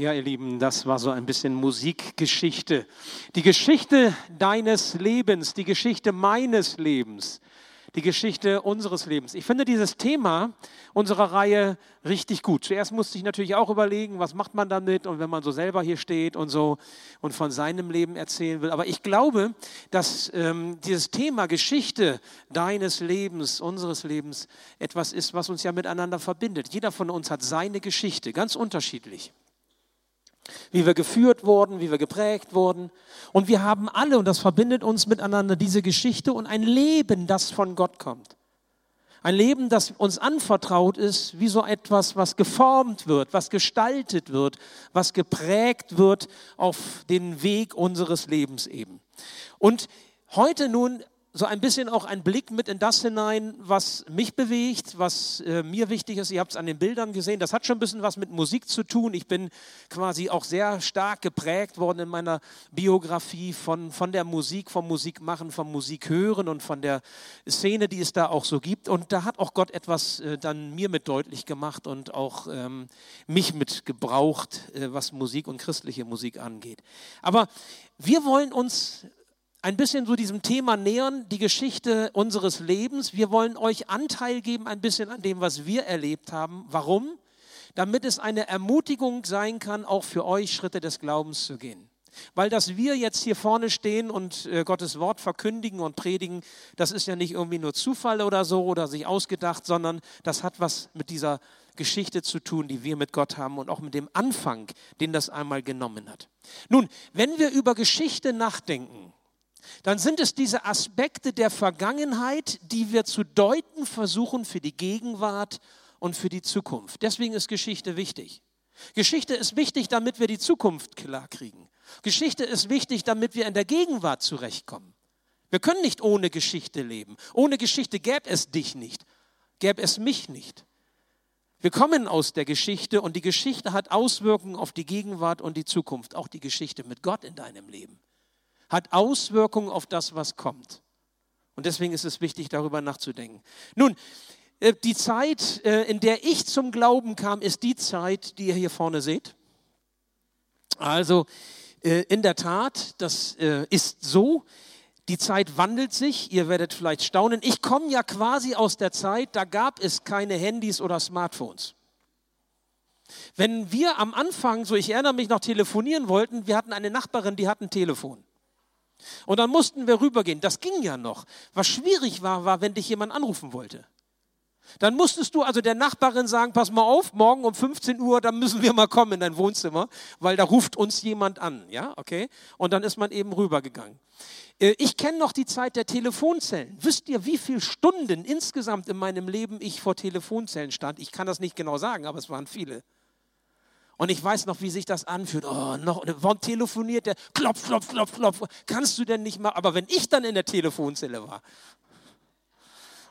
Ja, ihr Lieben, das war so ein bisschen Musikgeschichte. Die Geschichte deines Lebens, die Geschichte meines Lebens, die Geschichte unseres Lebens. Ich finde dieses Thema unserer Reihe richtig gut. Zuerst musste ich natürlich auch überlegen, was macht man damit und wenn man so selber hier steht und so und von seinem Leben erzählen will. Aber ich glaube, dass ähm, dieses Thema Geschichte deines Lebens, unseres Lebens etwas ist, was uns ja miteinander verbindet. Jeder von uns hat seine Geschichte, ganz unterschiedlich wie wir geführt wurden, wie wir geprägt wurden. Und wir haben alle, und das verbindet uns miteinander, diese Geschichte und ein Leben, das von Gott kommt. Ein Leben, das uns anvertraut ist, wie so etwas, was geformt wird, was gestaltet wird, was geprägt wird auf den Weg unseres Lebens eben. Und heute nun so ein bisschen auch ein Blick mit in das hinein, was mich bewegt, was äh, mir wichtig ist. Ihr habt es an den Bildern gesehen. Das hat schon ein bisschen was mit Musik zu tun. Ich bin quasi auch sehr stark geprägt worden in meiner Biografie von, von der Musik, vom Musikmachen, vom Musikhören und von der Szene, die es da auch so gibt. Und da hat auch Gott etwas äh, dann mir mit deutlich gemacht und auch ähm, mich mit gebraucht, äh, was Musik und christliche Musik angeht. Aber wir wollen uns ein bisschen so diesem Thema nähern, die Geschichte unseres Lebens. Wir wollen euch Anteil geben ein bisschen an dem, was wir erlebt haben. Warum? Damit es eine Ermutigung sein kann, auch für euch Schritte des Glaubens zu gehen. Weil dass wir jetzt hier vorne stehen und äh, Gottes Wort verkündigen und predigen, das ist ja nicht irgendwie nur Zufall oder so oder sich ausgedacht, sondern das hat was mit dieser Geschichte zu tun, die wir mit Gott haben und auch mit dem Anfang, den das einmal genommen hat. Nun, wenn wir über Geschichte nachdenken, dann sind es diese Aspekte der Vergangenheit, die wir zu deuten versuchen für die Gegenwart und für die Zukunft. Deswegen ist Geschichte wichtig. Geschichte ist wichtig, damit wir die Zukunft klar kriegen. Geschichte ist wichtig, damit wir in der Gegenwart zurechtkommen. Wir können nicht ohne Geschichte leben. Ohne Geschichte gäbe es dich nicht, gäbe es mich nicht. Wir kommen aus der Geschichte und die Geschichte hat Auswirkungen auf die Gegenwart und die Zukunft, auch die Geschichte mit Gott in deinem Leben hat Auswirkungen auf das, was kommt. Und deswegen ist es wichtig, darüber nachzudenken. Nun, äh, die Zeit, äh, in der ich zum Glauben kam, ist die Zeit, die ihr hier vorne seht. Also äh, in der Tat, das ist so. Die Zeit wandelt sich, ihr werdet vielleicht staunen. Ich komme ja quasi aus der Zeit, da gab es keine Handys oder Smartphones. Wenn wir am Anfang, so ich erinnere mich noch, telefonieren wollten, wir hatten eine Nachbarin, die hat ein Telefon. Und dann mussten wir rübergehen. Das ging ja noch. Was schwierig war, war, wenn dich jemand anrufen wollte. Dann musstest du also der Nachbarin sagen, pass mal auf, morgen um 15 Uhr, dann müssen wir mal kommen in dein Wohnzimmer, weil da ruft uns jemand an, ja, okay? Und dann ist man eben rübergegangen. Äh, ich kenne noch die Zeit der Telefonzellen. Wisst ihr, wie viele Stunden insgesamt in meinem Leben ich vor Telefonzellen stand? Ich kann das nicht genau sagen, aber es waren viele. Und ich weiß noch, wie sich das anfühlt. Oh, noch, warum telefoniert der? Klopf, klopf, klopf, klopf. Kannst du denn nicht mal? Aber wenn ich dann in der Telefonzelle war,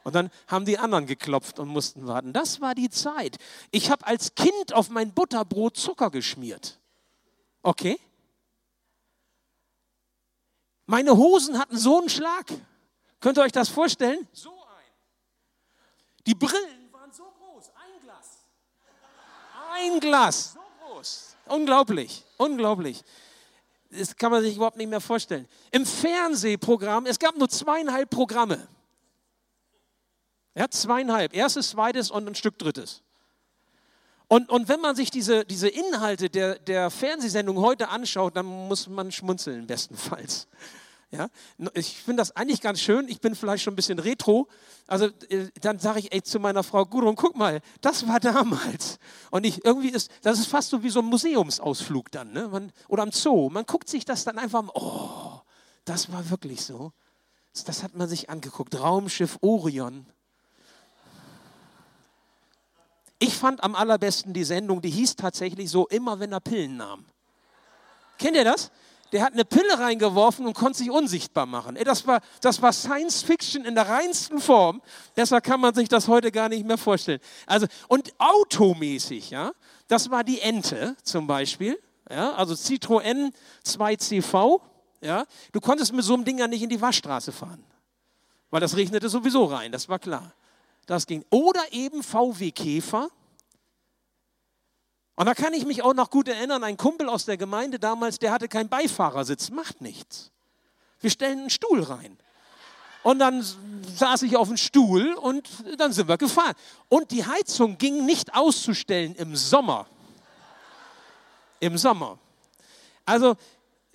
und dann haben die anderen geklopft und mussten warten. Das war die Zeit. Ich habe als Kind auf mein Butterbrot Zucker geschmiert. Okay? Meine Hosen hatten so einen Schlag. Könnt ihr euch das vorstellen? So ein. Die Brillen waren so groß. Ein Glas. Ein Glas. Unglaublich, unglaublich. Das kann man sich überhaupt nicht mehr vorstellen. Im Fernsehprogramm, es gab nur zweieinhalb Programme. Ja, zweieinhalb. Erstes, zweites und ein Stück drittes. Und, und wenn man sich diese, diese Inhalte der, der Fernsehsendung heute anschaut, dann muss man schmunzeln, bestenfalls. Ja? Ich finde das eigentlich ganz schön. Ich bin vielleicht schon ein bisschen retro. Also äh, dann sage ich ey, zu meiner Frau Gudrun, guck mal, das war damals. Und ich, irgendwie ist, das ist fast so wie so ein Museumsausflug dann. Ne? Man, oder am Zoo. Man guckt sich das dann einfach, oh, das war wirklich so. Das hat man sich angeguckt. Raumschiff Orion. Ich fand am allerbesten die Sendung, die hieß tatsächlich so, immer wenn er Pillen nahm. Kennt ihr das? Der hat eine Pille reingeworfen und konnte sich unsichtbar machen. Das war, das war Science Fiction in der reinsten Form. Deshalb kann man sich das heute gar nicht mehr vorstellen. Also, und automäßig, ja, das war die Ente zum Beispiel. Ja, also Citroën 2CV. Ja, du konntest mit so einem Ding ja nicht in die Waschstraße fahren, weil das regnete sowieso rein, das war klar. Das ging. Oder eben VW Käfer. Und da kann ich mich auch noch gut erinnern, ein Kumpel aus der Gemeinde damals, der hatte keinen Beifahrersitz, macht nichts. Wir stellen einen Stuhl rein. Und dann saß ich auf dem Stuhl und dann sind wir gefahren. Und die Heizung ging nicht auszustellen im Sommer. Im Sommer. Also,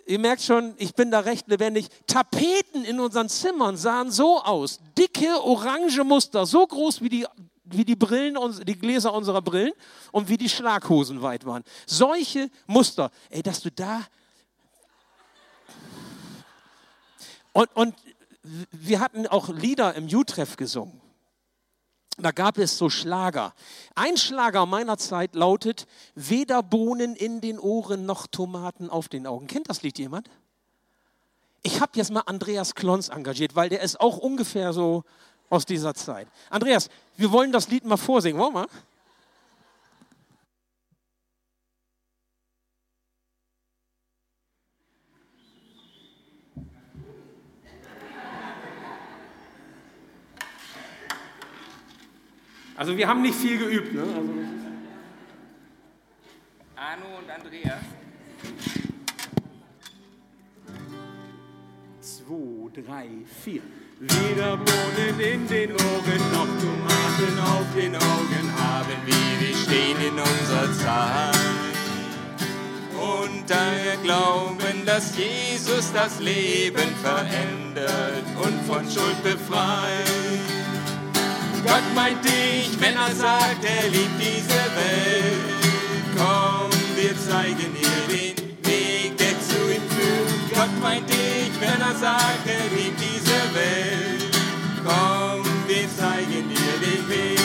ihr merkt schon, ich bin da recht lebendig. Tapeten in unseren Zimmern sahen so aus. Dicke, orange Muster, so groß wie die, wie die Brillen, die Gläser unserer Brillen und wie die Schlaghosen weit waren. Solche Muster. Ey, dass du da. Und, und wir hatten auch Lieder im U-Treff gesungen. Da gab es so Schlager. Ein Schlager meiner Zeit lautet, weder Bohnen in den Ohren noch Tomaten auf den Augen. Kennt das Lied jemand? Ich habe jetzt mal Andreas Klons engagiert, weil der ist auch ungefähr so aus dieser Zeit. Andreas, wir wollen das Lied mal vorsingen. Wollen wir? Also wir haben nicht viel geübt. Ne? Also Arno und Andreas. Zwei, drei, vier. Weder Bohnen in den Ohren noch Tomaten auf den Augen haben wir, wir stehen in unserer Zeit. Und daher glauben, dass Jesus das Leben verändert und von Schuld befreit. Gott meint dich, wenn er sagt, er liebt diese Welt. Komm, wir zeigen dir den Weg, der zu ihm führt. Gott meint dich, wenn er sagt, er liebt diese Welt. Komm, wir zeigen dir den Weg.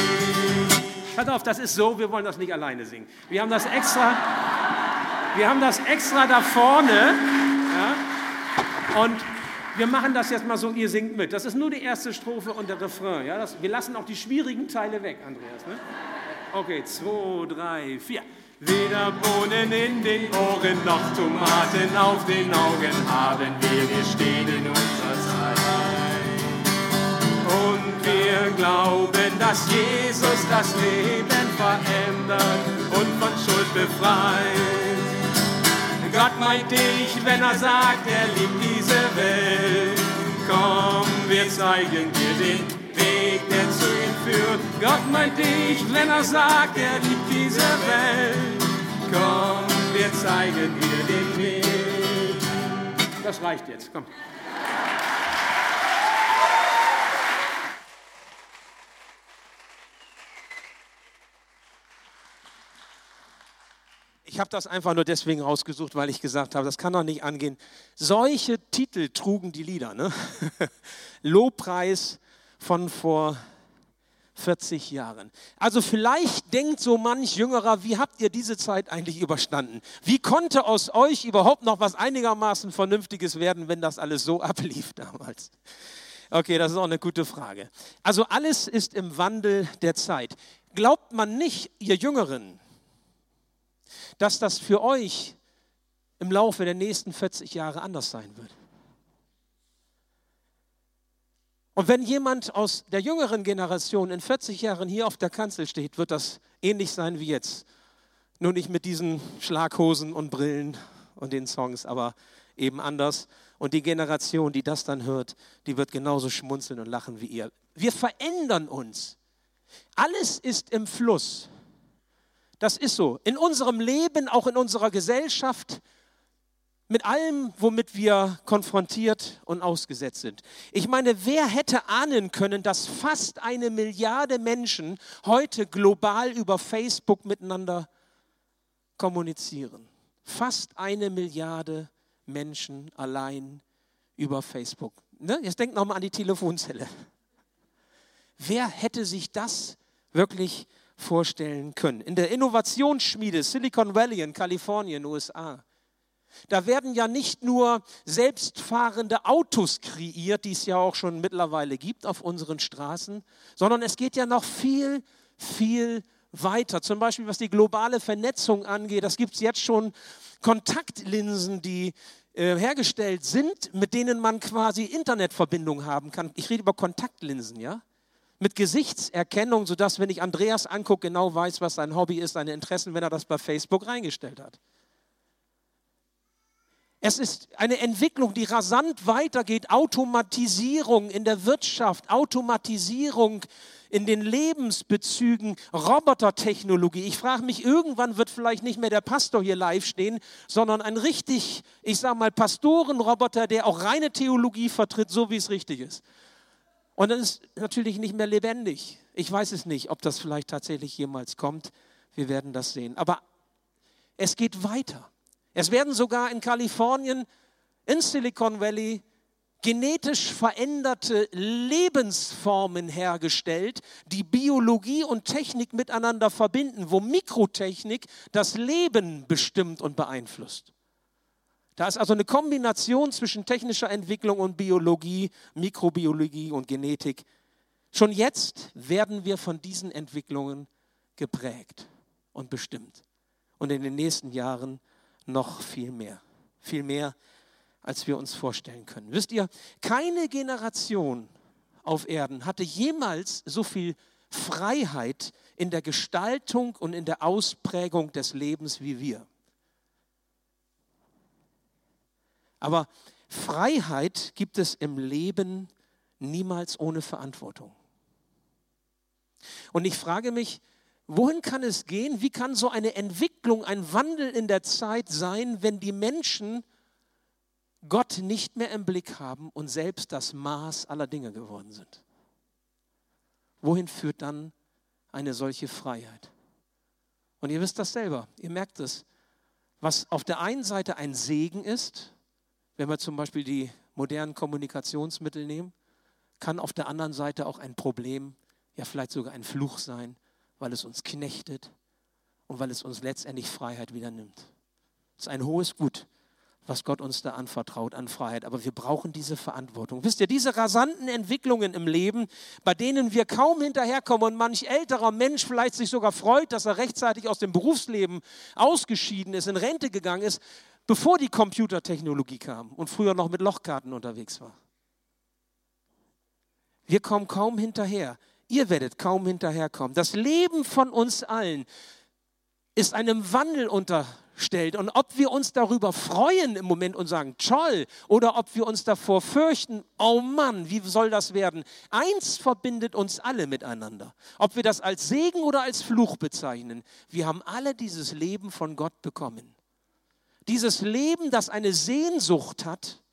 Pass auf, das ist so, wir wollen das nicht alleine singen. Wir haben das extra, wir haben das extra da vorne. Ja? Und wir machen das jetzt mal so, ihr singt mit. Das ist nur die erste Strophe und der Refrain. Ja? Das, wir lassen auch die schwierigen Teile weg, Andreas. Ne? Okay, zwei, drei, vier. Weder Bohnen in den Ohren noch Tomaten auf den Augen haben wir. Wir stehen in unserer Zeit. Wir glauben, dass Jesus das Leben verändert und von Schuld befreit. Gott meint dich, wenn er sagt, er liebt diese Welt. Komm, wir zeigen dir den Weg, der zu ihm führt. Gott meint dich, wenn er sagt, er liebt diese Welt. Komm, wir zeigen dir den Weg. Das reicht jetzt, komm. Ich habe das einfach nur deswegen rausgesucht, weil ich gesagt habe, das kann doch nicht angehen. Solche Titel trugen die Lieder. Ne? Lobpreis von vor 40 Jahren. Also vielleicht denkt so manch Jüngerer, wie habt ihr diese Zeit eigentlich überstanden? Wie konnte aus euch überhaupt noch was einigermaßen Vernünftiges werden, wenn das alles so ablief damals? Okay, das ist auch eine gute Frage. Also alles ist im Wandel der Zeit. Glaubt man nicht, ihr Jüngeren, dass das für euch im Laufe der nächsten 40 Jahre anders sein wird. Und wenn jemand aus der jüngeren Generation in 40 Jahren hier auf der Kanzel steht, wird das ähnlich sein wie jetzt. Nur nicht mit diesen Schlaghosen und Brillen und den Songs, aber eben anders. Und die Generation, die das dann hört, die wird genauso schmunzeln und lachen wie ihr. Wir verändern uns. Alles ist im Fluss. Das ist so. In unserem Leben, auch in unserer Gesellschaft, mit allem, womit wir konfrontiert und ausgesetzt sind. Ich meine, wer hätte ahnen können, dass fast eine Milliarde Menschen heute global über Facebook miteinander kommunizieren? Fast eine Milliarde Menschen allein über Facebook. Ne? Jetzt denkt nochmal an die Telefonzelle. Wer hätte sich das wirklich vorstellen können. In der Innovationsschmiede Silicon Valley in Kalifornien, USA, da werden ja nicht nur selbstfahrende Autos kreiert, die es ja auch schon mittlerweile gibt auf unseren Straßen, sondern es geht ja noch viel, viel weiter. Zum Beispiel was die globale Vernetzung angeht, das gibt es jetzt schon Kontaktlinsen, die äh, hergestellt sind, mit denen man quasi Internetverbindung haben kann. Ich rede über Kontaktlinsen, ja. Mit Gesichtserkennung, sodass, wenn ich Andreas angucke, genau weiß, was sein Hobby ist, seine Interessen, wenn er das bei Facebook reingestellt hat. Es ist eine Entwicklung, die rasant weitergeht. Automatisierung in der Wirtschaft, Automatisierung in den Lebensbezügen, Robotertechnologie. Ich frage mich, irgendwann wird vielleicht nicht mehr der Pastor hier live stehen, sondern ein richtig, ich sage mal, Pastorenroboter, der auch reine Theologie vertritt, so wie es richtig ist. Und dann ist natürlich nicht mehr lebendig. Ich weiß es nicht, ob das vielleicht tatsächlich jemals kommt. Wir werden das sehen. Aber es geht weiter. Es werden sogar in Kalifornien, in Silicon Valley, genetisch veränderte Lebensformen hergestellt, die Biologie und Technik miteinander verbinden, wo Mikrotechnik das Leben bestimmt und beeinflusst. Da ist also eine Kombination zwischen technischer Entwicklung und Biologie, Mikrobiologie und Genetik. Schon jetzt werden wir von diesen Entwicklungen geprägt und bestimmt. Und in den nächsten Jahren noch viel mehr. Viel mehr, als wir uns vorstellen können. Wisst ihr, keine Generation auf Erden hatte jemals so viel Freiheit in der Gestaltung und in der Ausprägung des Lebens wie wir. Aber Freiheit gibt es im Leben niemals ohne Verantwortung. Und ich frage mich, Wohin kann es gehen? Wie kann so eine Entwicklung, ein Wandel in der Zeit sein, wenn die Menschen Gott nicht mehr im Blick haben und selbst das Maß aller Dinge geworden sind? Wohin führt dann eine solche Freiheit? Und ihr wisst das selber, ihr merkt es, was auf der einen Seite ein Segen ist, wenn wir zum Beispiel die modernen Kommunikationsmittel nehmen, kann auf der anderen Seite auch ein Problem, ja vielleicht sogar ein Fluch sein, weil es uns knechtet und weil es uns letztendlich Freiheit wieder nimmt. Das ist ein hohes Gut, was Gott uns da anvertraut an Freiheit. Aber wir brauchen diese Verantwortung. Wisst ihr, diese rasanten Entwicklungen im Leben, bei denen wir kaum hinterherkommen und manch älterer Mensch vielleicht sich sogar freut, dass er rechtzeitig aus dem Berufsleben ausgeschieden ist, in Rente gegangen ist, bevor die Computertechnologie kam und früher noch mit Lochkarten unterwegs war. Wir kommen kaum hinterher. Ihr werdet kaum hinterherkommen. Das Leben von uns allen ist einem Wandel unterstellt. Und ob wir uns darüber freuen im Moment und sagen, toll, oder ob wir uns davor fürchten, oh Mann, wie soll das werden? Eins verbindet uns alle miteinander. Ob wir das als Segen oder als Fluch bezeichnen. Wir haben alle dieses Leben von Gott bekommen. Dieses Leben, das eine Sehnsucht hat,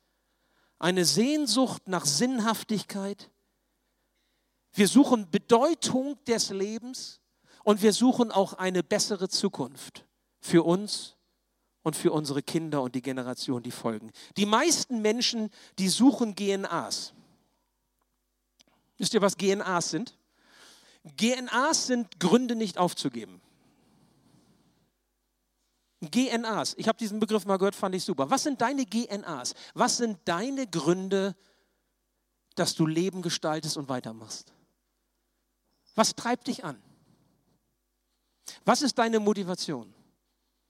eine Sehnsucht nach Sinnhaftigkeit, wir suchen Bedeutung des Lebens und wir suchen auch eine bessere Zukunft für uns und für unsere Kinder und die Generation, die folgen. Die meisten Menschen, die suchen GNAs. Wisst ihr, was GNAs sind? GNAs sind Gründe nicht aufzugeben. GNAs, ich habe diesen Begriff mal gehört, fand ich super. Was sind deine GNAs? Was sind deine Gründe, dass du Leben gestaltest und weitermachst? Was treibt dich an? Was ist deine Motivation?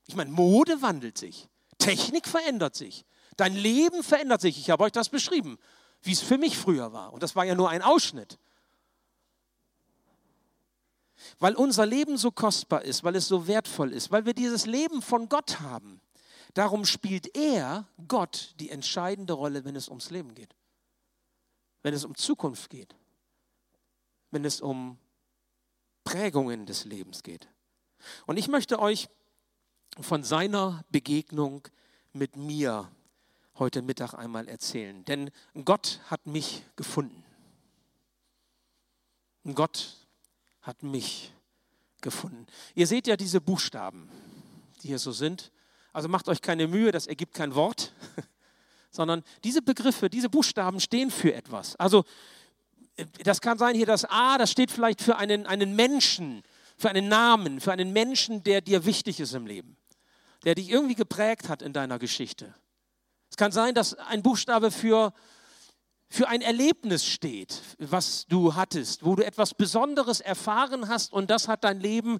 Ich meine, Mode wandelt sich, Technik verändert sich, dein Leben verändert sich. Ich habe euch das beschrieben, wie es für mich früher war. Und das war ja nur ein Ausschnitt. Weil unser Leben so kostbar ist, weil es so wertvoll ist, weil wir dieses Leben von Gott haben. Darum spielt er, Gott, die entscheidende Rolle, wenn es ums Leben geht. Wenn es um Zukunft geht. Wenn es um Prägungen des Lebens geht. Und ich möchte euch von seiner Begegnung mit mir heute Mittag einmal erzählen. Denn Gott hat mich gefunden. Gott hat mich gefunden. Ihr seht ja diese Buchstaben, die hier so sind. Also macht euch keine Mühe, das ergibt kein Wort, sondern diese Begriffe, diese Buchstaben stehen für etwas. Also das kann sein hier das A, das steht vielleicht für einen, einen Menschen, für einen Namen, für einen Menschen, der dir wichtig ist im Leben, der dich irgendwie geprägt hat in deiner Geschichte. Es kann sein, dass ein Buchstabe für, für ein Erlebnis steht, was du hattest, wo du etwas Besonderes erfahren hast und das hat dein Leben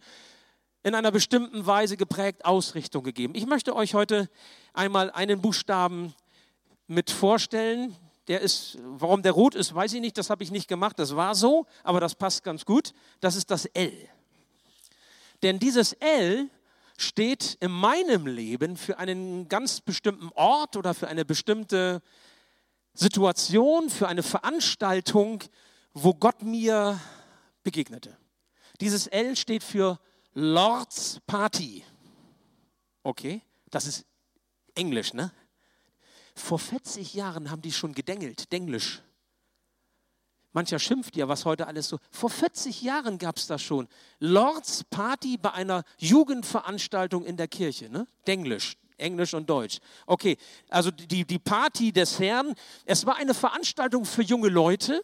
in einer bestimmten Weise geprägt, Ausrichtung gegeben. Ich möchte euch heute einmal einen Buchstaben mit vorstellen, Der ist, warum der rot ist, weiß ich nicht, das habe ich nicht gemacht, das war so, aber das passt ganz gut. Das ist das L. Denn dieses L steht in meinem Leben für einen ganz bestimmten Ort oder für eine bestimmte Situation, für eine Veranstaltung, wo Gott mir begegnete. Dieses L steht für Lord's Party. Okay, das ist Englisch, ne? Vor 40 Jahren haben die schon gedengelt, Denglisch. Mancher schimpft ja, was heute alles so. Vor 40 Jahren gab es das schon. Lords Party bei einer Jugendveranstaltung in der Kirche, ne? Denglisch, Englisch und Deutsch. Okay, also die, die Party des Herrn. Es war eine Veranstaltung für junge Leute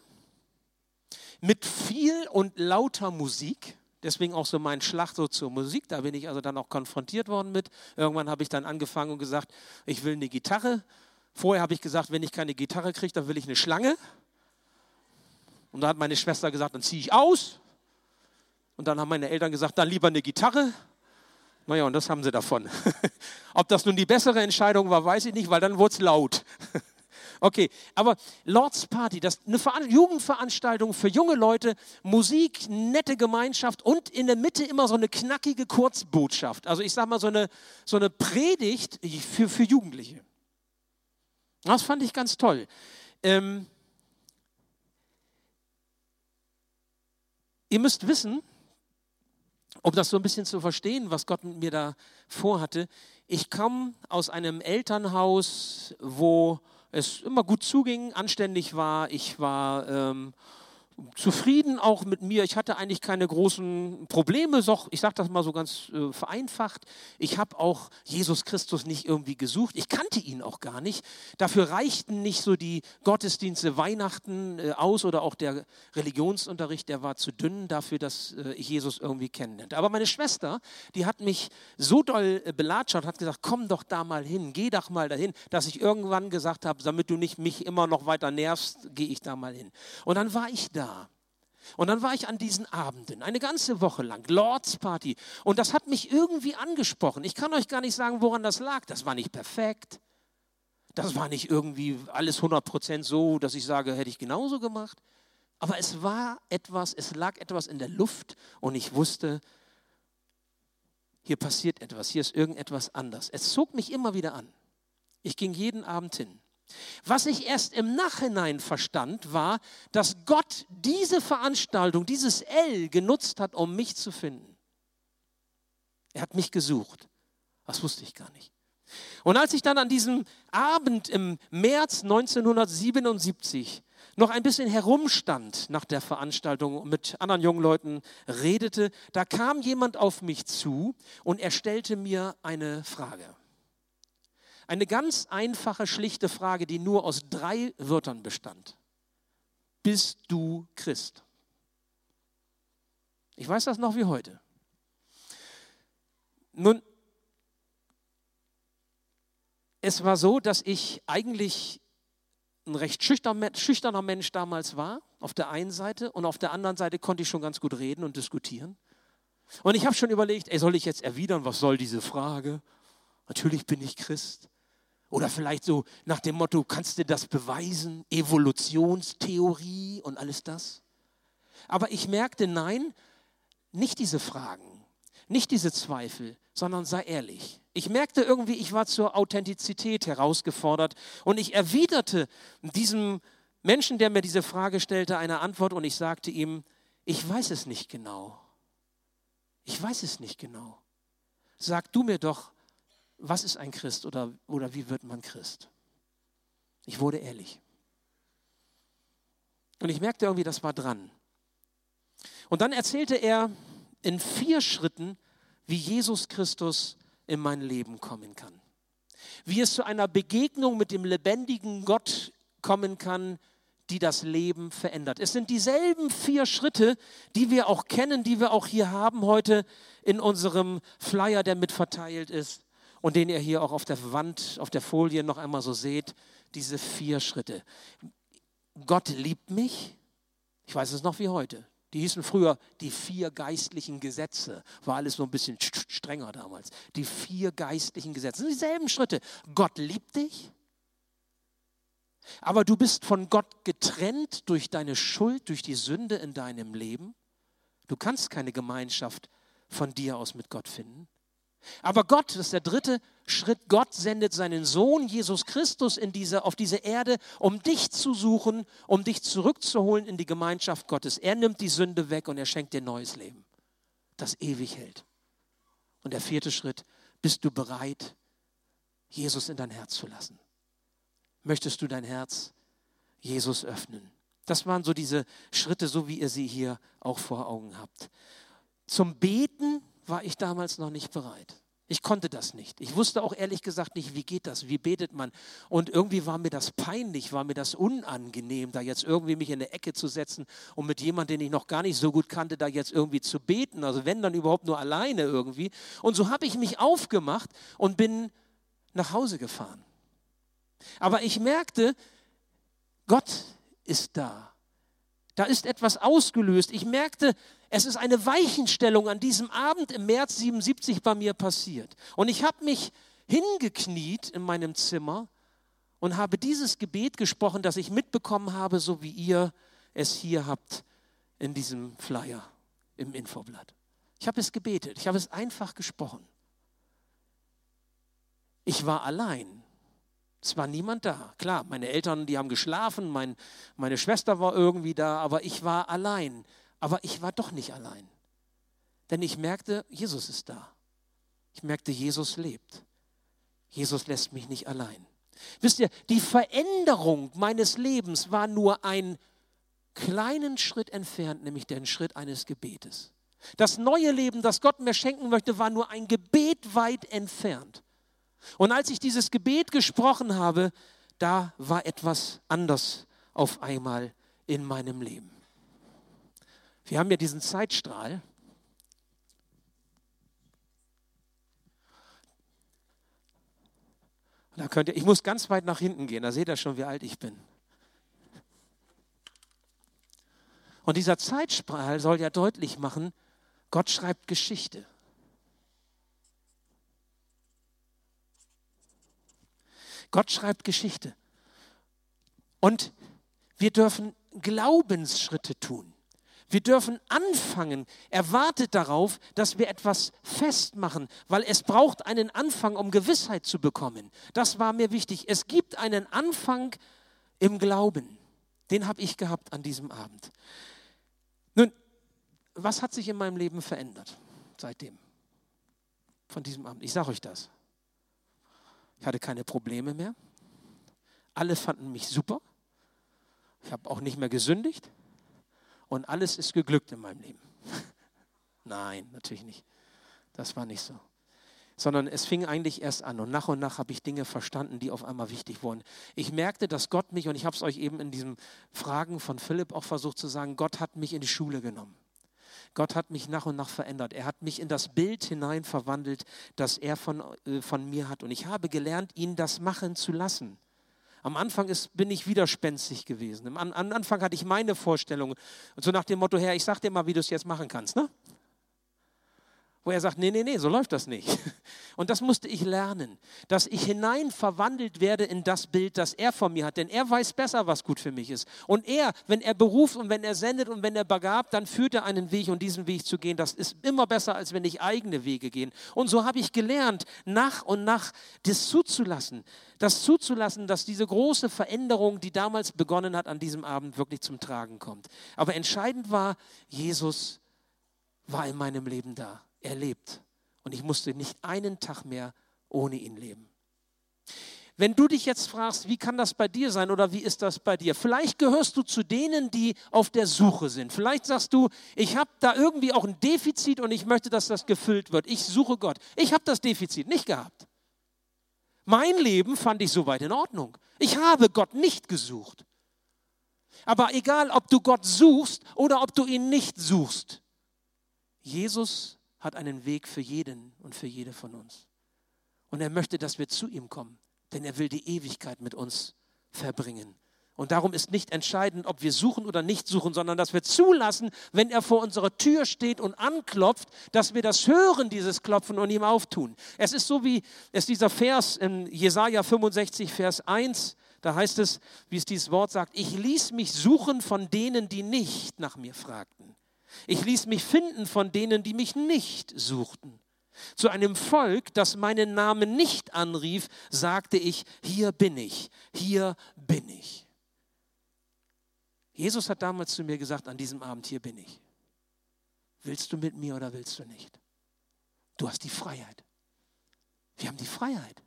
mit viel und lauter Musik. Deswegen auch so mein Schlag so zur Musik. Da bin ich also dann auch konfrontiert worden mit. Irgendwann habe ich dann angefangen und gesagt, ich will eine Gitarre. Vorher habe ich gesagt, wenn ich keine Gitarre kriege, dann will ich eine Schlange. Und da hat meine Schwester gesagt, dann ziehe ich aus. Und dann haben meine Eltern gesagt, dann lieber eine Gitarre. Naja, und das haben sie davon. Ob das nun die bessere Entscheidung war, weiß ich nicht, weil dann wurde es laut. Okay, aber Lord's Party, das ist eine Jugendveranstaltung für junge Leute, Musik, nette Gemeinschaft und in der Mitte immer so eine knackige Kurzbotschaft. Also ich sage mal so eine, so eine Predigt für, für Jugendliche. Das fand ich ganz toll. Ähm, ihr müsst wissen, um das so ein bisschen zu verstehen, was Gott mit mir da vorhatte, ich komme aus einem Elternhaus, wo es immer gut zuging, anständig war. Ich war ähm, zufrieden auch mit mir. Ich hatte eigentlich keine großen Probleme. Ich sage das mal so ganz äh, vereinfacht. Ich habe auch Jesus Christus nicht irgendwie gesucht. Ich kannte ihn auch gar nicht. Dafür reichten nicht so die Gottesdienste Weihnachten äh, aus oder auch der Religionsunterricht, der war zu dünn dafür, dass äh, ich Jesus irgendwie kennenlernte. Aber meine Schwester, die hat mich so doll belatschert, hat gesagt, komm doch da mal hin, geh doch mal dahin, dass ich irgendwann gesagt habe, damit du nicht mich immer noch weiter nervst, gehe ich da mal hin. Und dann war ich da und dann war ich an diesen Abenden, eine ganze Woche lang, Lords Party. Und das hat mich irgendwie angesprochen. Ich kann euch gar nicht sagen, woran das lag. Das war nicht perfekt. Das war nicht irgendwie alles 100% so, dass ich sage, hätte ich genauso gemacht. Aber es war etwas, es lag etwas in der Luft und ich wusste, hier passiert etwas, hier ist irgendetwas anders. Es zog mich immer wieder an. Ich ging jeden Abend hin. Was ich erst im Nachhinein verstand, war, dass Gott diese Veranstaltung, dieses L genutzt hat, um mich zu finden. Er hat mich gesucht. Das wusste ich gar nicht. Und als ich dann an diesem Abend im März 1977 noch ein bisschen herumstand nach der Veranstaltung und mit anderen jungen Leuten redete, da kam jemand auf mich zu und er stellte mir eine Frage. Eine ganz einfache, schlichte Frage, die nur aus drei Wörtern bestand. Bist du Christ? Ich weiß das noch wie heute. Nun, es war so, dass ich eigentlich ein recht schüchterner Mensch damals war, auf der einen Seite, und auf der anderen Seite konnte ich schon ganz gut reden und diskutieren. Und ich habe schon überlegt, ey, soll ich jetzt erwidern, was soll diese Frage? Natürlich bin ich Christ. Oder vielleicht so nach dem Motto, kannst du das beweisen? Evolutionstheorie und alles das. Aber ich merkte, nein, nicht diese Fragen, nicht diese Zweifel, sondern sei ehrlich. Ich merkte irgendwie, ich war zur Authentizität herausgefordert und ich erwiderte diesem Menschen, der mir diese Frage stellte, eine Antwort und ich sagte ihm, ich weiß es nicht genau. Ich weiß es nicht genau. Sag du mir doch, was ist ein Christ oder, oder wie wird man Christ? Ich wurde ehrlich. Und ich merkte irgendwie, das war dran. Und dann erzählte er in vier Schritten, wie Jesus Christus in mein Leben kommen kann. Wie es zu einer Begegnung mit dem lebendigen Gott kommen kann, die das Leben verändert. Es sind dieselben vier Schritte, die wir auch kennen, die wir auch hier haben heute in unserem Flyer, der mitverteilt ist und den ihr hier auch auf der Wand, auf der Folie noch einmal so seht, diese vier Schritte. Gott liebt mich, ich weiß es noch wie heute. Die hießen früher die vier geistlichen Gesetze. War alles so ein bisschen strenger damals. Die vier geistlichen Gesetze. Das sind dieselben Schritte. Gott liebt dich. Aber du bist von Gott getrennt durch deine Schuld, durch die Sünde in deinem Leben. Du kannst keine Gemeinschaft von dir aus mit Gott finden. Aber Gott, das ist der dritte Schritt, Gott sendet seinen Sohn Jesus Christus in diese, auf diese Erde, um dich zu suchen, um dich zurückzuholen in die Gemeinschaft Gottes. Er nimmt die Sünde weg und er schenkt dir neues Leben, das ewig hält. Und der vierte Schritt, bist du bereit, Jesus in dein Herz zu lassen? Möchtest du dein Herz Jesus öffnen? Das waren so diese Schritte, so wie ihr sie hier auch vor Augen habt. Zum Beten war ich damals noch nicht bereit. Ich konnte das nicht. Ich wusste auch ehrlich gesagt nicht, wie geht das, wie betet man. Und irgendwie war mir das peinlich, war mir das unangenehm, da jetzt irgendwie mich in eine Ecke zu setzen und mit jemandem, den ich noch gar nicht so gut kannte, da jetzt irgendwie zu beten. Also wenn dann überhaupt nur alleine irgendwie. Und so habe ich mich aufgemacht und bin nach Hause gefahren. Aber ich merkte, Gott ist da. Da ist etwas ausgelöst. Ich merkte, es ist eine Weichenstellung an diesem Abend im März 77 bei mir passiert. Und ich habe mich hingekniet in meinem Zimmer und habe dieses Gebet gesprochen, das ich mitbekommen habe, so wie ihr es hier habt in diesem Flyer im Infoblatt. Ich habe es gebetet, ich habe es einfach gesprochen. Ich war allein. Es war niemand da. Klar, meine Eltern, die haben geschlafen, mein, meine Schwester war irgendwie da, aber ich war allein. Aber ich war doch nicht allein. Denn ich merkte, Jesus ist da. Ich merkte, Jesus lebt. Jesus lässt mich nicht allein. Wisst ihr, die Veränderung meines Lebens war nur einen kleinen Schritt entfernt, nämlich den Schritt eines Gebetes. Das neue Leben, das Gott mir schenken möchte, war nur ein Gebet weit entfernt. Und als ich dieses Gebet gesprochen habe, da war etwas anders auf einmal in meinem Leben. Wir haben ja diesen Zeitstrahl. Da könnt ihr, ich muss ganz weit nach hinten gehen, da seht ihr schon, wie alt ich bin. Und dieser Zeitstrahl soll ja deutlich machen, Gott schreibt Geschichte. Gott schreibt Geschichte. Und wir dürfen Glaubensschritte tun. Wir dürfen anfangen. Er wartet darauf, dass wir etwas festmachen, weil es braucht einen Anfang, um Gewissheit zu bekommen. Das war mir wichtig. Es gibt einen Anfang im Glauben. Den habe ich gehabt an diesem Abend. Nun, was hat sich in meinem Leben verändert seitdem? Von diesem Abend. Ich sage euch das. Ich hatte keine Probleme mehr. Alle fanden mich super. Ich habe auch nicht mehr gesündigt. Und alles ist geglückt in meinem Leben. Nein, natürlich nicht. Das war nicht so. Sondern es fing eigentlich erst an und nach und nach habe ich Dinge verstanden, die auf einmal wichtig wurden. Ich merkte, dass Gott mich, und ich habe es euch eben in diesen Fragen von Philipp auch versucht zu sagen, Gott hat mich in die Schule genommen. Gott hat mich nach und nach verändert. Er hat mich in das Bild hinein verwandelt, das er von, äh, von mir hat. Und ich habe gelernt, ihn das machen zu lassen. Am Anfang ist, bin ich widerspenstig gewesen. Am, am Anfang hatte ich meine Vorstellung. Und so nach dem Motto, Herr, ich sag dir mal, wie du es jetzt machen kannst. Ne? Wo er sagt, nee, nee, nee, so läuft das nicht. Und das musste ich lernen, dass ich hinein verwandelt werde in das Bild, das er von mir hat. Denn er weiß besser, was gut für mich ist. Und er, wenn er beruft und wenn er sendet und wenn er begabt, dann führt er einen Weg und diesen Weg zu gehen, das ist immer besser, als wenn ich eigene Wege gehe. Und so habe ich gelernt, nach und nach das zuzulassen. Das zuzulassen, dass diese große Veränderung, die damals begonnen hat, an diesem Abend wirklich zum Tragen kommt. Aber entscheidend war, Jesus war in meinem Leben da er lebt. Und ich musste nicht einen Tag mehr ohne ihn leben. Wenn du dich jetzt fragst, wie kann das bei dir sein oder wie ist das bei dir? Vielleicht gehörst du zu denen, die auf der Suche sind. Vielleicht sagst du, ich habe da irgendwie auch ein Defizit und ich möchte, dass das gefüllt wird. Ich suche Gott. Ich habe das Defizit nicht gehabt. Mein Leben fand ich soweit in Ordnung. Ich habe Gott nicht gesucht. Aber egal, ob du Gott suchst oder ob du ihn nicht suchst, Jesus hat einen Weg für jeden und für jede von uns. Und er möchte, dass wir zu ihm kommen, denn er will die Ewigkeit mit uns verbringen. Und darum ist nicht entscheidend, ob wir suchen oder nicht suchen, sondern dass wir zulassen, wenn er vor unserer Tür steht und anklopft, dass wir das hören, dieses Klopfen und ihm auftun. Es ist so wie es dieser Vers in Jesaja 65, Vers 1 Da heißt es, wie es dieses Wort sagt, ich ließ mich suchen von denen, die nicht nach mir fragten. Ich ließ mich finden von denen, die mich nicht suchten. Zu einem Volk, das meinen Namen nicht anrief, sagte ich, hier bin ich, hier bin ich. Jesus hat damals zu mir gesagt, an diesem Abend, hier bin ich. Willst du mit mir oder willst du nicht? Du hast die Freiheit. Wir haben die Freiheit.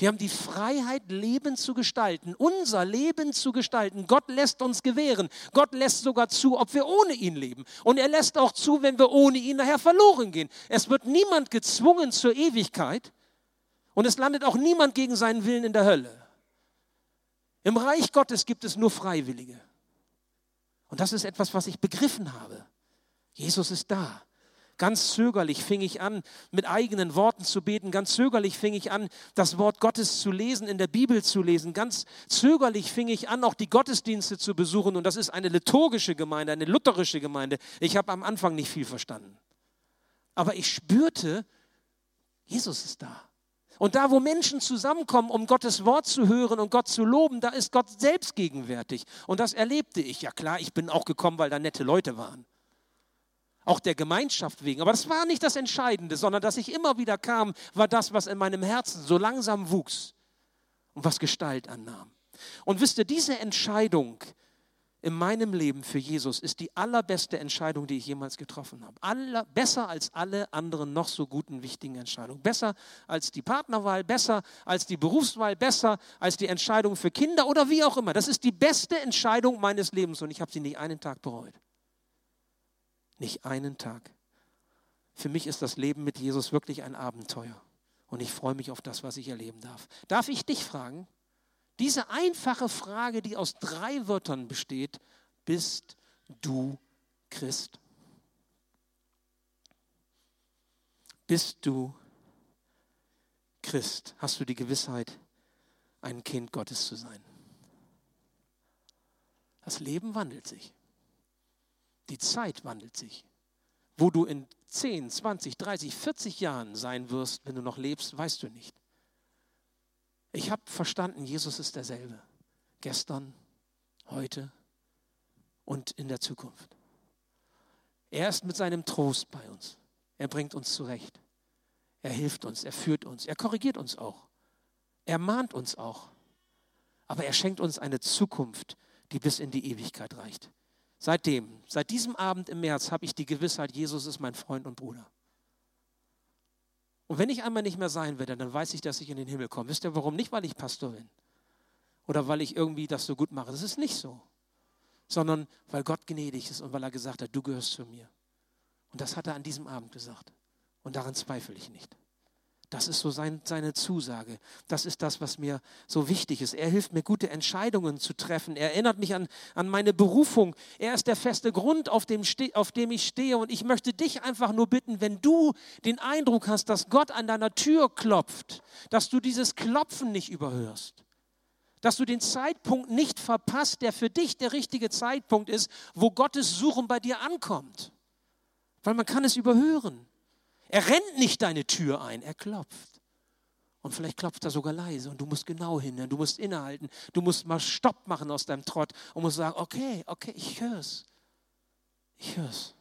Wir haben die Freiheit, Leben zu gestalten, unser Leben zu gestalten. Gott lässt uns gewähren. Gott lässt sogar zu, ob wir ohne ihn leben. Und er lässt auch zu, wenn wir ohne ihn nachher verloren gehen. Es wird niemand gezwungen zur Ewigkeit und es landet auch niemand gegen seinen Willen in der Hölle. Im Reich Gottes gibt es nur Freiwillige. Und das ist etwas, was ich begriffen habe. Jesus ist da. Ganz zögerlich fing ich an, mit eigenen Worten zu beten. Ganz zögerlich fing ich an, das Wort Gottes zu lesen, in der Bibel zu lesen. Ganz zögerlich fing ich an, auch die Gottesdienste zu besuchen. Und das ist eine liturgische Gemeinde, eine lutherische Gemeinde. Ich habe am Anfang nicht viel verstanden. Aber ich spürte, Jesus ist da. Und da, wo Menschen zusammenkommen, um Gottes Wort zu hören und Gott zu loben, da ist Gott selbst gegenwärtig. Und das erlebte ich. Ja klar, ich bin auch gekommen, weil da nette Leute waren auch der Gemeinschaft wegen. Aber das war nicht das Entscheidende, sondern dass ich immer wieder kam, war das, was in meinem Herzen so langsam wuchs und was Gestalt annahm. Und wisst ihr, diese Entscheidung in meinem Leben für Jesus ist die allerbeste Entscheidung, die ich jemals getroffen habe. Aller, besser als alle anderen noch so guten, wichtigen Entscheidungen. Besser als die Partnerwahl, besser als die Berufswahl, besser als die Entscheidung für Kinder oder wie auch immer. Das ist die beste Entscheidung meines Lebens und ich habe sie nicht einen Tag bereut. Nicht einen Tag. Für mich ist das Leben mit Jesus wirklich ein Abenteuer. Und ich freue mich auf das, was ich erleben darf. Darf ich dich fragen? Diese einfache Frage, die aus drei Wörtern besteht, bist du Christ? Bist du Christ? Hast du die Gewissheit, ein Kind Gottes zu sein? Das Leben wandelt sich. Die Zeit wandelt sich. Wo du in 10, 20, 30, 40 Jahren sein wirst, wenn du noch lebst, weißt du nicht. Ich habe verstanden, Jesus ist derselbe. Gestern, heute und in der Zukunft. Er ist mit seinem Trost bei uns. Er bringt uns zurecht. Er hilft uns, er führt uns, er korrigiert uns auch. Er mahnt uns auch. Aber er schenkt uns eine Zukunft, die bis in die Ewigkeit reicht. Seitdem, seit diesem Abend im März, habe ich die Gewissheit, Jesus ist mein Freund und Bruder. Und wenn ich einmal nicht mehr sein werde, dann weiß ich, dass ich in den Himmel komme. Wisst ihr warum? Nicht, weil ich Pastor bin oder weil ich irgendwie das so gut mache. Das ist nicht so. Sondern weil Gott gnädig ist und weil er gesagt hat, du gehörst zu mir. Und das hat er an diesem Abend gesagt. Und daran zweifle ich nicht. Das ist so sein, seine Zusage. Das ist das, was mir so wichtig ist. Er hilft mir, gute Entscheidungen zu treffen. Er erinnert mich an, an meine Berufung. Er ist der feste Grund, auf dem, auf dem ich stehe. Und ich möchte dich einfach nur bitten, wenn du den Eindruck hast, dass Gott an deiner Tür klopft, dass du dieses Klopfen nicht überhörst. Dass du den Zeitpunkt nicht verpasst, der für dich der richtige Zeitpunkt ist, wo Gottes Suchen bei dir ankommt. Weil man kann es überhören. Er rennt nicht deine Tür ein, er klopft. Und vielleicht klopft er sogar leise und du musst genau hin, du musst innehalten, du musst mal Stopp machen aus deinem Trott und musst sagen, okay, okay, ich höre es. Ich höre es.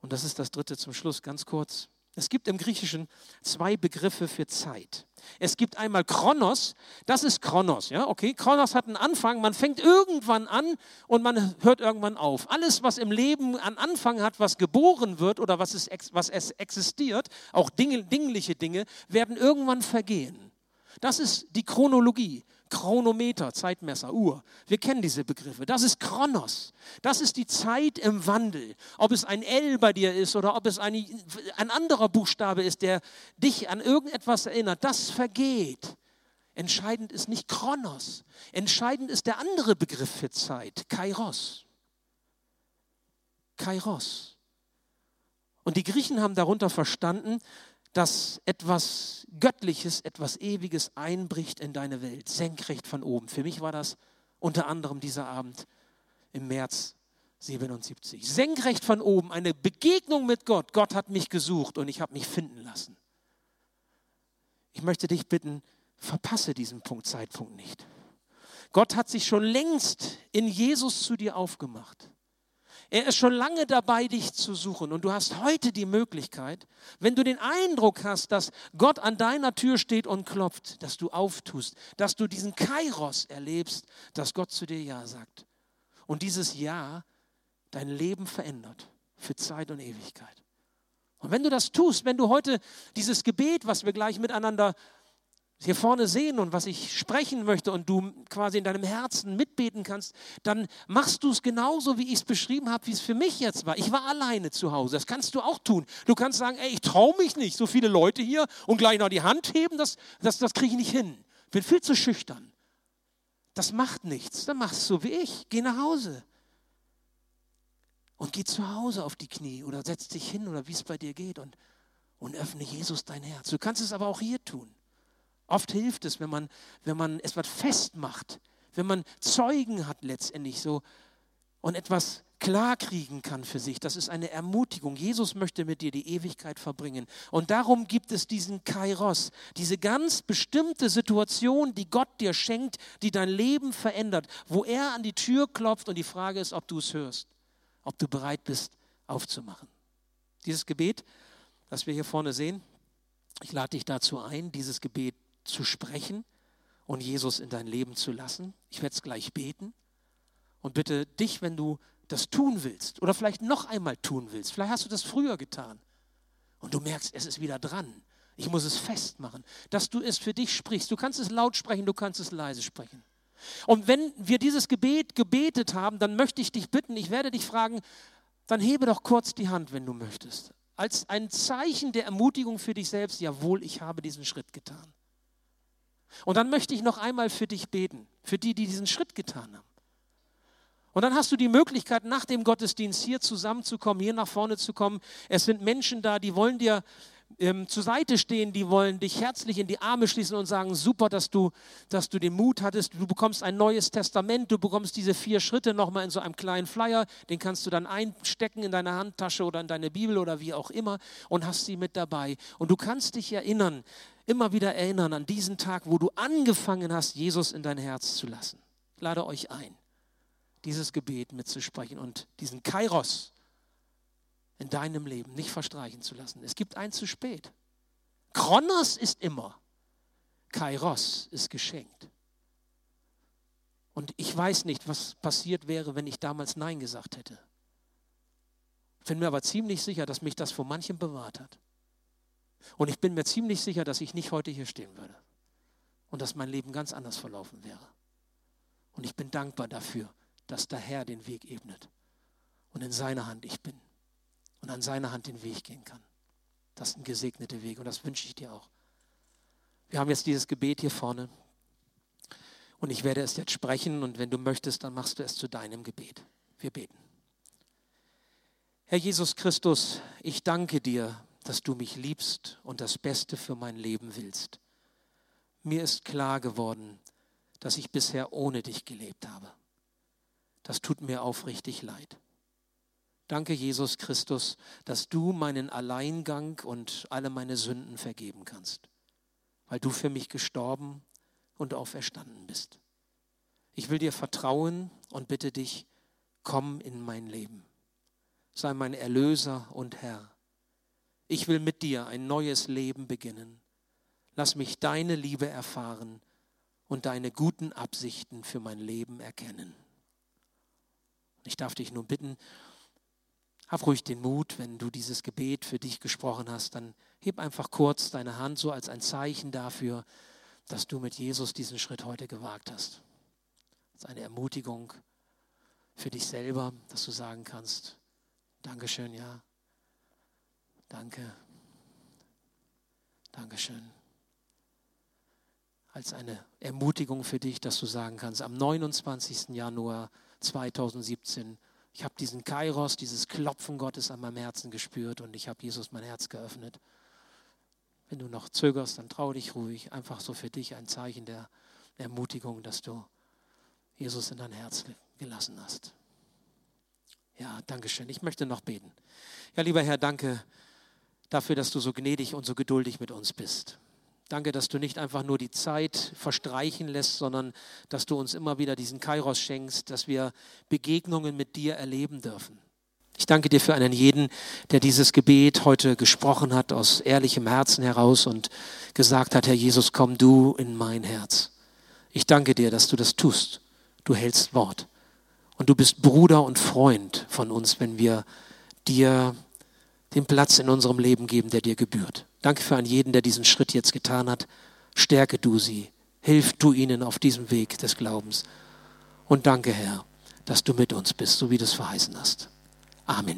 Und das ist das dritte zum Schluss, ganz kurz. Es gibt im Griechischen zwei Begriffe für Zeit. Es gibt einmal Chronos, das ist Chronos, ja, okay. Chronos hat einen Anfang, man fängt irgendwann an und man hört irgendwann auf. Alles, was im Leben an Anfang hat, was geboren wird oder was es, was es existiert, auch Dinge, dingliche Dinge, werden irgendwann vergehen. Das ist die Chronologie. Chronometer, Zeitmesser, Uhr. Wir kennen diese Begriffe. Das ist Chronos. Das ist die Zeit im Wandel. Ob es ein L bei dir ist oder ob es ein, ein anderer Buchstabe ist, der dich an irgendetwas erinnert, das vergeht. Entscheidend ist nicht Chronos. Entscheidend ist der andere Begriff für Zeit, Kairos. Kairos. Und die Griechen haben darunter verstanden, dass etwas Göttliches, etwas Ewiges einbricht in deine Welt, senkrecht von oben. Für mich war das unter anderem dieser Abend im März 77. Senkrecht von oben, eine Begegnung mit Gott. Gott hat mich gesucht und ich habe mich finden lassen. Ich möchte dich bitten, Verpasse diesen Punkt, Zeitpunkt nicht. Gott hat sich schon längst in Jesus zu dir aufgemacht. Er ist schon lange dabei, dich zu suchen. Und du hast heute die Möglichkeit, wenn du den Eindruck hast, dass Gott an deiner Tür steht und klopft, dass du auftust, dass du diesen Kairos erlebst, dass Gott zu dir Ja sagt. Und dieses Ja dein Leben verändert für Zeit und Ewigkeit. Und wenn du das tust, wenn du heute dieses Gebet, was wir gleich miteinander hier vorne sehen und was ich sprechen möchte und du quasi in deinem Herzen mitbeten kannst, dann machst du es genauso, wie ich es beschrieben habe, wie es für mich jetzt war. Ich war alleine zu Hause. Das kannst du auch tun. Du kannst sagen, ey, ich traue mich nicht, so viele Leute hier und gleich noch die Hand heben, das, das, das kriege ich nicht hin. Ich bin viel zu schüchtern. Das macht nichts. Dann machst du so wie ich. Geh nach Hause. Und geh zu Hause auf die Knie oder setz dich hin oder wie es bei dir geht und, und öffne Jesus dein Herz. Du kannst es aber auch hier tun. Oft hilft es, wenn man, wenn man etwas festmacht, wenn man Zeugen hat letztendlich so und etwas klarkriegen kann für sich. Das ist eine Ermutigung. Jesus möchte mit dir die Ewigkeit verbringen. Und darum gibt es diesen Kairos, diese ganz bestimmte Situation, die Gott dir schenkt, die dein Leben verändert, wo er an die Tür klopft und die Frage ist, ob du es hörst, ob du bereit bist aufzumachen. Dieses Gebet, das wir hier vorne sehen, ich lade dich dazu ein, dieses Gebet zu sprechen und Jesus in dein Leben zu lassen. Ich werde es gleich beten und bitte dich, wenn du das tun willst oder vielleicht noch einmal tun willst, vielleicht hast du das früher getan und du merkst, es ist wieder dran. Ich muss es festmachen, dass du es für dich sprichst. Du kannst es laut sprechen, du kannst es leise sprechen. Und wenn wir dieses Gebet gebetet haben, dann möchte ich dich bitten, ich werde dich fragen, dann hebe doch kurz die Hand, wenn du möchtest. Als ein Zeichen der Ermutigung für dich selbst, jawohl, ich habe diesen Schritt getan. Und dann möchte ich noch einmal für dich beten, für die, die diesen Schritt getan haben. Und dann hast du die Möglichkeit, nach dem Gottesdienst hier zusammenzukommen, hier nach vorne zu kommen. Es sind Menschen da, die wollen dir ähm, zur Seite stehen, die wollen dich herzlich in die Arme schließen und sagen, super, dass du, dass du den Mut hattest. Du bekommst ein neues Testament, du bekommst diese vier Schritte nochmal in so einem kleinen Flyer, den kannst du dann einstecken in deine Handtasche oder in deine Bibel oder wie auch immer und hast sie mit dabei. Und du kannst dich erinnern, immer wieder erinnern an diesen Tag, wo du angefangen hast, Jesus in dein Herz zu lassen. Ich lade euch ein, dieses Gebet mitzusprechen und diesen Kairos in deinem Leben nicht verstreichen zu lassen. Es gibt ein zu spät. Kronos ist immer. Kairos ist geschenkt. Und ich weiß nicht, was passiert wäre, wenn ich damals Nein gesagt hätte. Ich bin mir aber ziemlich sicher, dass mich das vor manchem bewahrt hat. Und ich bin mir ziemlich sicher, dass ich nicht heute hier stehen würde und dass mein Leben ganz anders verlaufen wäre. Und ich bin dankbar dafür, dass der Herr den Weg ebnet und in seiner Hand ich bin und an seiner Hand den Weg gehen kann. Das ist ein gesegneter Weg und das wünsche ich dir auch. Wir haben jetzt dieses Gebet hier vorne und ich werde es jetzt sprechen und wenn du möchtest, dann machst du es zu deinem Gebet. Wir beten. Herr Jesus Christus, ich danke dir, dass du mich liebst und das Beste für mein Leben willst. Mir ist klar geworden, dass ich bisher ohne dich gelebt habe. Das tut mir aufrichtig leid. Danke, Jesus Christus, dass du meinen Alleingang und alle meine Sünden vergeben kannst, weil du für mich gestorben und auferstanden bist. Ich will dir vertrauen und bitte dich, komm in mein Leben. Sei mein Erlöser und Herr. Ich will mit dir ein neues Leben beginnen. Lass mich deine Liebe erfahren und deine guten Absichten für mein Leben erkennen. Ich darf dich nun bitten, hab ruhig den Mut, wenn du dieses Gebet für dich gesprochen hast, dann heb einfach kurz deine Hand so als ein Zeichen dafür, dass du mit Jesus diesen Schritt heute gewagt hast. Das ist eine Ermutigung für dich selber, dass du sagen kannst, Dankeschön, ja. Danke. Dankeschön. Als eine Ermutigung für dich, dass du sagen kannst, am 29. Januar 2017 ich habe diesen Kairos, dieses Klopfen Gottes an meinem Herzen gespürt und ich habe Jesus mein Herz geöffnet. Wenn du noch zögerst, dann trau dich ruhig. Einfach so für dich ein Zeichen der Ermutigung, dass du Jesus in dein Herz gelassen hast. Ja, danke schön. Ich möchte noch beten. Ja, lieber Herr, danke dafür, dass du so gnädig und so geduldig mit uns bist. Danke, dass du nicht einfach nur die Zeit verstreichen lässt, sondern dass du uns immer wieder diesen Kairos schenkst, dass wir Begegnungen mit dir erleben dürfen. Ich danke dir für einen jeden, der dieses Gebet heute gesprochen hat, aus ehrlichem Herzen heraus und gesagt hat, Herr Jesus, komm du in mein Herz. Ich danke dir, dass du das tust. Du hältst Wort. Und du bist Bruder und Freund von uns, wenn wir dir den Platz in unserem Leben geben, der dir gebührt. Danke für einen jeden, der diesen Schritt jetzt getan hat. Stärke du sie. Hilf du ihnen auf diesem Weg des Glaubens. Und danke, Herr, dass du mit uns bist, so wie du es verheißen hast. Amen.